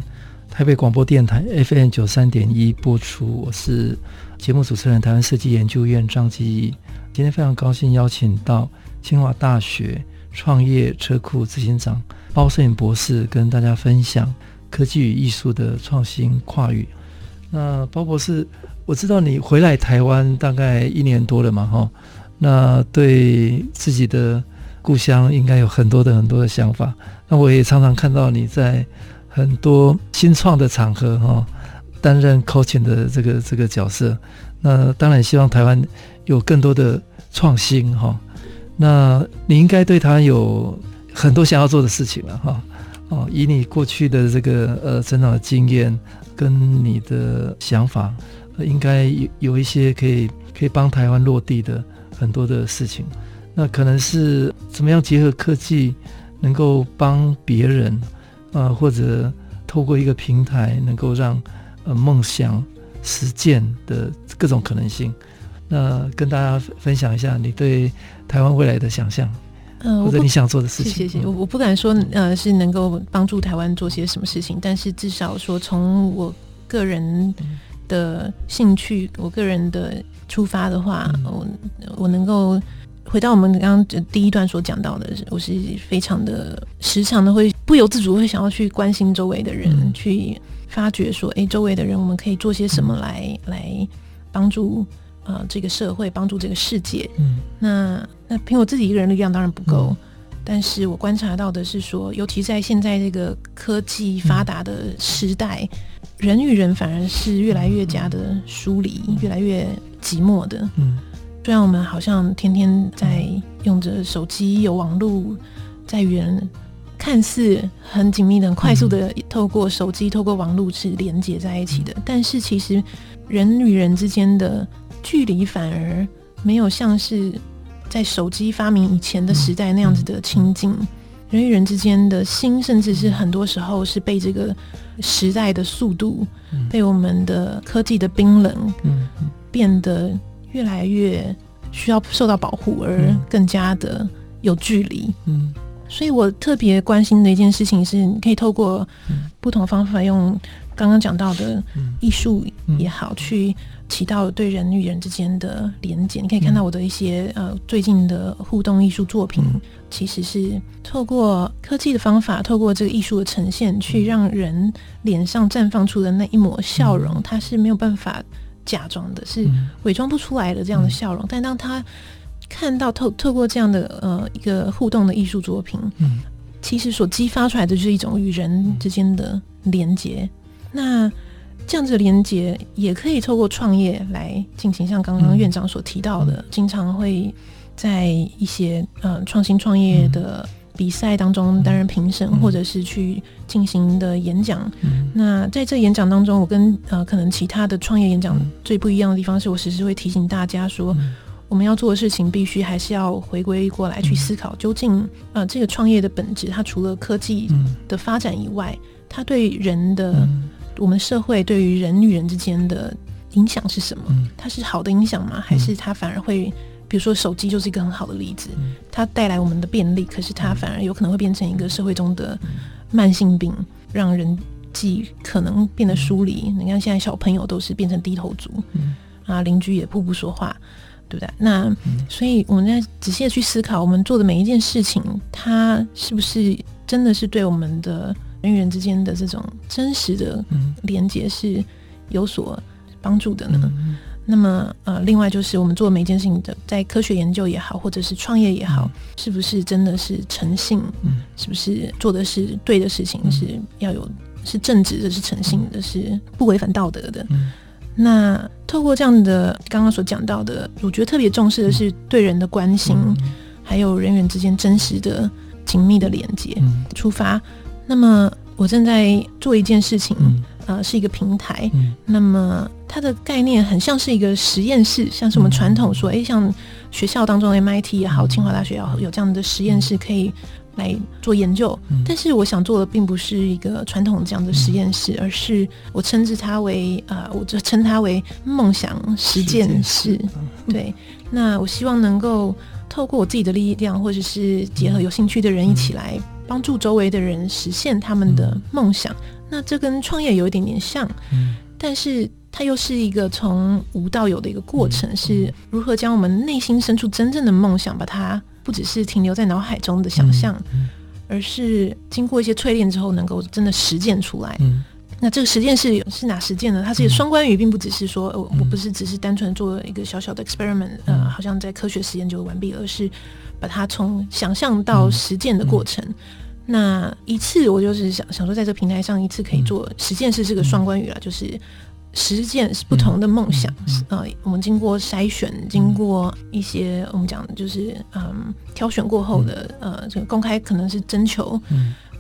台北广播电台 FM 九三点一播出。我是节目主持人，台湾设计研究院张基义。今天非常高兴邀请到清华大学创业车库执行长包摄影博士，跟大家分享科技与艺术的创新跨域。那包博士，我知道你回来台湾大概一年多了嘛，哈，那对自己的故乡应该有很多的很多的想法。那我也常常看到你在很多新创的场合，哈，担任 coaching 的这个这个角色。那当然希望台湾有更多的创新，哈。那你应该对台湾有很多想要做的事情了，哈。哦，以你过去的这个呃成长的经验跟你的想法。应该有有一些可以可以帮台湾落地的很多的事情，那可能是怎么样结合科技，能够帮别人，啊、呃，或者透过一个平台，能够让呃梦想实践的各种可能性。那跟大家分享一下你对台湾未来的想象，嗯、呃，或者你想做的事情。谢谢，我我不敢说呃是能够帮助台湾做些什么事情，但是至少说从我个人。嗯的兴趣，我个人的出发的话，嗯、我我能够回到我们刚刚第一段所讲到的，我是非常的时常的会不由自主会想要去关心周围的人，嗯、去发掘说，哎，周围的人我们可以做些什么来、嗯、来帮助呃这个社会，帮助这个世界。嗯，那那凭我自己一个人力量当然不够，嗯、但是我观察到的是说，尤其在现在这个科技发达的时代。嗯人与人反而是越来越加的疏离，嗯、越来越寂寞的。嗯，虽然我们好像天天在用着手机、有网络，在与人看似很紧密的、很快速的透过手机、透过网络是连接在一起的，嗯、但是其实人与人之间的距离反而没有像是在手机发明以前的时代那样子的亲近。人与人之间的心，甚至是很多时候是被这个时代的速度，嗯、被我们的科技的冰冷，变得越来越需要受到保护，而更加的有距离。嗯、所以我特别关心的一件事情是，你可以透过不同方法，用刚刚讲到的艺术也好，去。起到对人与人之间的连接，你可以看到我的一些呃最近的互动艺术作品，其实是透过科技的方法，透过这个艺术的呈现，去让人脸上绽放出的那一抹笑容，它是没有办法假装的，是伪装不出来的这样的笑容。但当他看到透透过这样的呃一个互动的艺术作品，其实所激发出来的就是一种与人之间的连接。那这样子的连接也可以透过创业来进行，像刚刚院长所提到的，嗯、经常会在一些呃创新创业的比赛当中担任评审，嗯、或者是去进行的演讲。嗯、那在这演讲当中，我跟呃可能其他的创业演讲最不一样的地方是，我时时会提醒大家说，嗯、我们要做的事情必须还是要回归过来去思考，究竟呃这个创业的本质，它除了科技的发展以外，它对人的。嗯。我们社会对于人与人之间的影响是什么？它是好的影响吗？还是它反而会，比如说手机就是一个很好的例子，它带来我们的便利，可是它反而有可能会变成一个社会中的慢性病，让人际可能变得疏离。你看现在小朋友都是变成低头族，啊，邻居也互不说话，对不对？那所以我们在仔细的去思考，我们做的每一件事情，它是不是真的是对我们的？人与人之间的这种真实的连接是有所帮助的呢。嗯、那么，呃，另外就是我们做每一件事情的，在科学研究也好，或者是创业也好，嗯、是不是真的是诚信？嗯、是不是做的是对的事情？嗯、是要有是正直的，是诚信的，是不违反道德的。嗯、那透过这样的刚刚所讲到的，我觉得特别重视的是对人的关心，嗯、还有人员之间真实的紧密的连接、嗯、出发。那么我正在做一件事情，嗯、呃，是一个平台。嗯、那么它的概念很像是一个实验室，像是我们传统说，哎，像学校当中的 MIT 也好，清华大学也好，有这样的实验室可以来做研究。嗯、但是我想做的并不是一个传统这样的实验室，嗯、而是我称之它为啊、呃，我就称它为梦想实践室。对，那我希望能够透过我自己的力量，或者是结合有兴趣的人一起来。帮助周围的人实现他们的梦想，嗯、那这跟创业有一点点像，嗯、但是它又是一个从无到有的一个过程，嗯、是如何将我们内心深处真正的梦想，把它不只是停留在脑海中的想象，而是经过一些淬炼之后，能够真的实践出来。嗯、那这个实践是是哪实践呢？它是双关语，并不只是说，我我不是只是单纯做一个小小的 experiment，呃，好像在科学实验就完毕，而是把它从想象到实践的过程。那一次，我就是想想说，在这个平台上一次可以做实践是这个双关语了，就是实践是不同的梦想。呃，我们经过筛选，经过一些我们讲就是嗯挑选过后的呃这个公开可能是征求。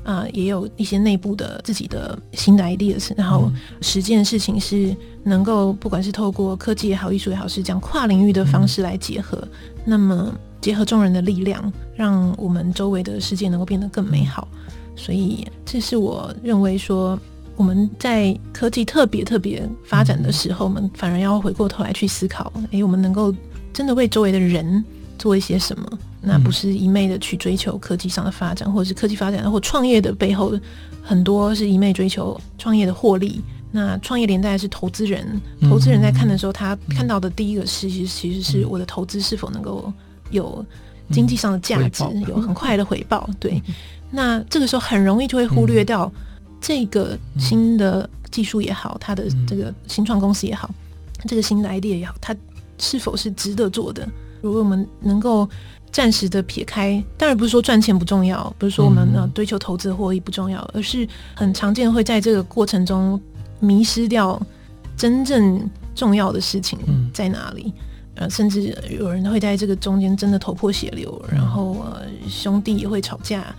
啊、呃，也有一些内部的自己的新的 ideas，然后十件事情是能够不管是透过科技也好，艺术也好，是这样跨领域的方式来结合，那么结合众人的力量，让我们周围的世界能够变得更美好。所以，这是我认为说我们在科技特别特别发展的时候，我们反而要回过头来去思考，诶，我们能够真的为周围的人做一些什么？那不是一昧的去追求科技上的发展，或者是科技发展或创业的背后，很多是一昧追求创业的获利。那创业连带是投资人，投资人在看的时候，他看到的第一个事，其实其实是我的投资是否能够有经济上的价值，有很快的回报。对，那这个时候很容易就会忽略掉这个新的技术也好，它的这个新创公司也好，这个新的 idea 也好，它是否是值得做的？如果我们能够。暂时的撇开，当然不是说赚钱不重要，不是说我们呃追求投资获益不重要，而是很常见会在这个过程中迷失掉真正重要的事情在哪里。呃，甚至有人会在这个中间真的头破血流，然后呃兄弟也会吵架，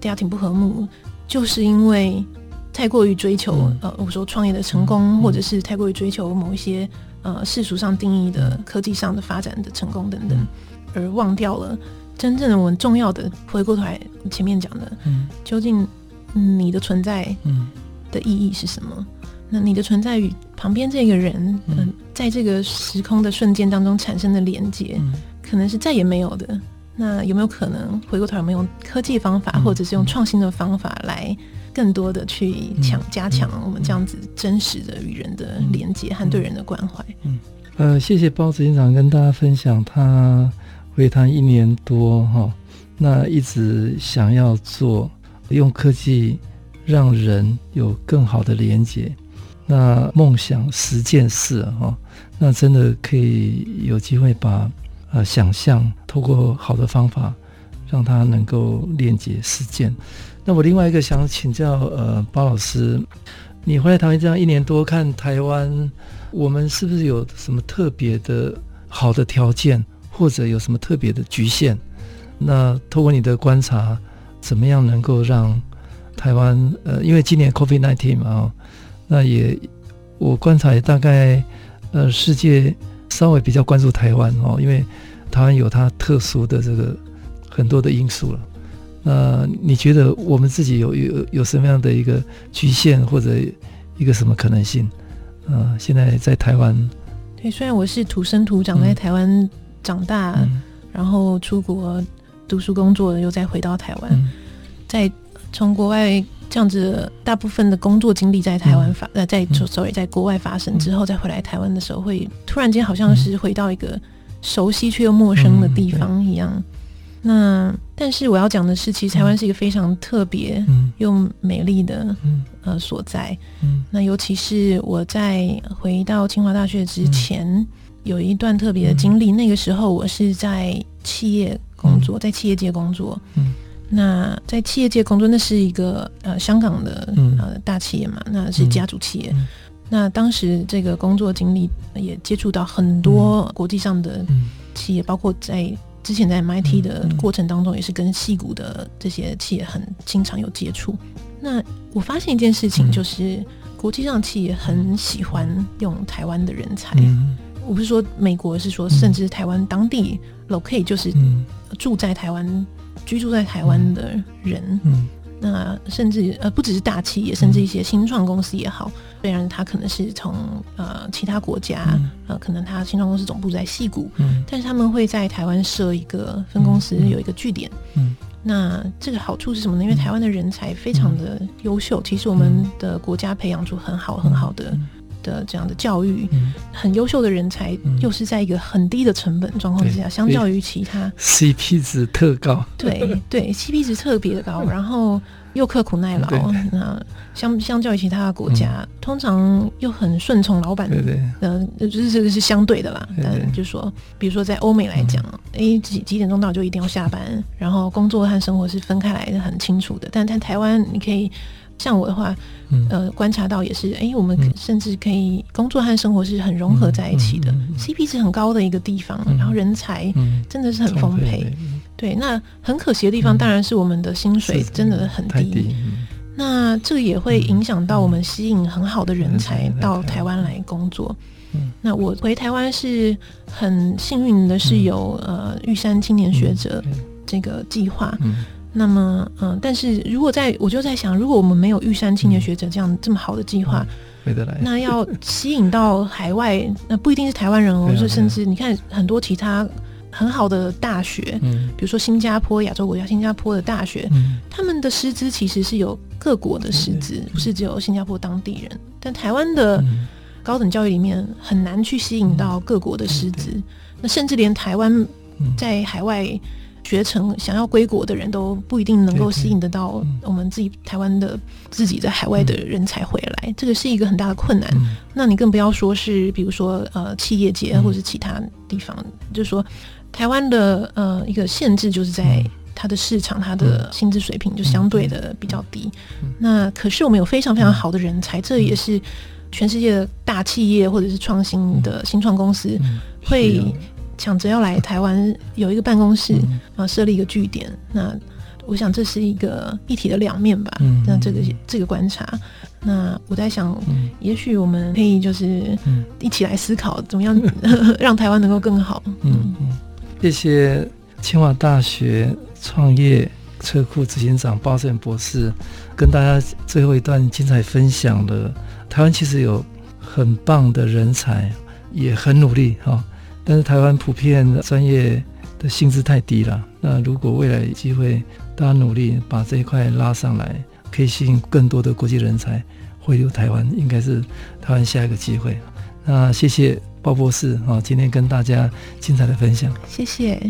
家庭不和睦，就是因为太过于追求呃我说创业的成功，或者是太过于追求某一些呃世俗上定义的科技上的发展的成功等等。而忘掉了真正的我们重要的，回过头来前面讲的，嗯，究竟你的存在，嗯，的意义是什么？嗯、那你的存在与旁边这个人，嗯、呃，在这个时空的瞬间当中产生的连接，嗯、可能是再也没有的。那有没有可能回过头来，我们用科技方法，嗯、或者是用创新的方法，来更多的去强加强我们这样子真实的与人的连接和对人的关怀？嗯，呃，谢谢包执行长跟大家分享他。为他一年多哈，那一直想要做用科技让人有更好的连接，那梦想十件事哈，那真的可以有机会把呃想象透过好的方法让他能够链接实践。那我另外一个想请教呃包老师，你回来台湾这样一年多，看台湾我们是不是有什么特别的好的条件？或者有什么特别的局限？那透过你的观察，怎么样能够让台湾？呃，因为今年 COVID-19 嘛，哦，那也我观察也大概，呃，世界稍微比较关注台湾哦，因为台湾有它特殊的这个很多的因素了。那你觉得我们自己有有有什么样的一个局限，或者一个什么可能性？呃，现在在台湾，对，虽然我是土生土长在台湾。嗯长大，嗯、然后出国读书工作，又再回到台湾，嗯、在从国外这样子大部分的工作经历在台湾发，呃、嗯，在 sorry 在国外发生之后，再回来台湾的时候，会突然间好像是回到一个熟悉却又陌生的地方一样。嗯、那但是我要讲的是，其实台湾是一个非常特别又美丽的、嗯、呃所在。嗯、那尤其是我在回到清华大学之前。嗯。有一段特别的经历，嗯、那个时候我是在企业工作，嗯、在企业界工作。嗯，那在企业界工作，那是一个呃香港的、嗯、呃大企业嘛，那是家族企业。嗯、那当时这个工作经历也接触到很多国际上的企业，嗯、包括在之前在 MIT 的过程当中，也是跟戏骨的这些企业很经常有接触。那我发现一件事情，就是国际上企业很喜欢用台湾的人才。嗯。我不是说美国，是说甚至台湾当地 locate 就是住在台湾、嗯、居住在台湾的人，嗯。嗯、那甚至呃不只是大企业，甚至一些新创公司也好，虽然他可能是从呃其他国家，嗯、呃可能他新创公司总部在矽谷，嗯、但是他们会在台湾设一个分公司，有一个据点。嗯。嗯、那这个好处是什么呢？因为台湾的人才非常的优秀，其实我们的国家培养出很好很好的。的这样的教育，嗯、很优秀的人才，嗯、又是在一个很低的成本状况之下，对。相较于其他 CP 值特高，对对，[laughs] CP 值特别的高。[laughs] 然后又刻苦耐劳，那相相较于其他的国家，嗯、通常又很顺从老板的，对。对，呃，就是这个是相对的啦。但就是说，比如说在欧美来讲，哎、嗯，几几点钟到就一定要下班，然后工作和生活是分开来的，很清楚的。但在台湾，你可以像我的话，嗯、呃，观察到也是，哎，我们甚至可以工作和生活是很融合在一起的、嗯嗯嗯、，CP 值很高的一个地方，嗯、然后人才真的是很丰沛。对，那很可惜的地方当然是我们的薪水真的很低，那这个也会影响到我们吸引很好的人才到台湾来工作。嗯、那我回台湾是很幸运的，是有、嗯、呃玉山青年学者这个计划。嗯、那么嗯、呃，但是如果在我就在想，如果我们没有玉山青年学者这样这么好的计划，嗯、那要吸引到海外，那不一定是台湾人哦，[laughs] 就甚至你看很多其他。很好的大学，嗯，比如说新加坡亚洲国家，新加坡的大学，嗯，他们的师资其实是有各国的师资，不是只有新加坡当地人。但台湾的高等教育里面很难去吸引到各国的师资，那甚至连台湾在海外学成想要归国的人都不一定能够吸引得到我们自己台湾的自己在海外的人才回来，这个是一个很大的困难。那你更不要说是比如说呃企业界或者是其他地方，就是说。台湾的呃一个限制就是在它的市场，它的薪资水平就相对的比较低。那可是我们有非常非常好的人才，这也是全世界的大企业或者是创新的新创公司会抢着要来台湾有一个办公室啊，设立一个据点。那我想这是一个一体的两面吧。那这个这个观察，那我在想，也许我们可以就是一起来思考怎么样 [laughs] 让台湾能够更好。嗯嗯。谢谢清华大学创业车库执行长包胜博士，跟大家最后一段精彩分享了。台湾其实有很棒的人才，也很努力哈。但是台湾普遍专业的薪资太低了。那如果未来有机会，大家努力把这一块拉上来，可以吸引更多的国际人才回流台湾，应该是台湾下一个机会。那谢谢。鲍博士，啊，今天跟大家精彩的分享，谢谢。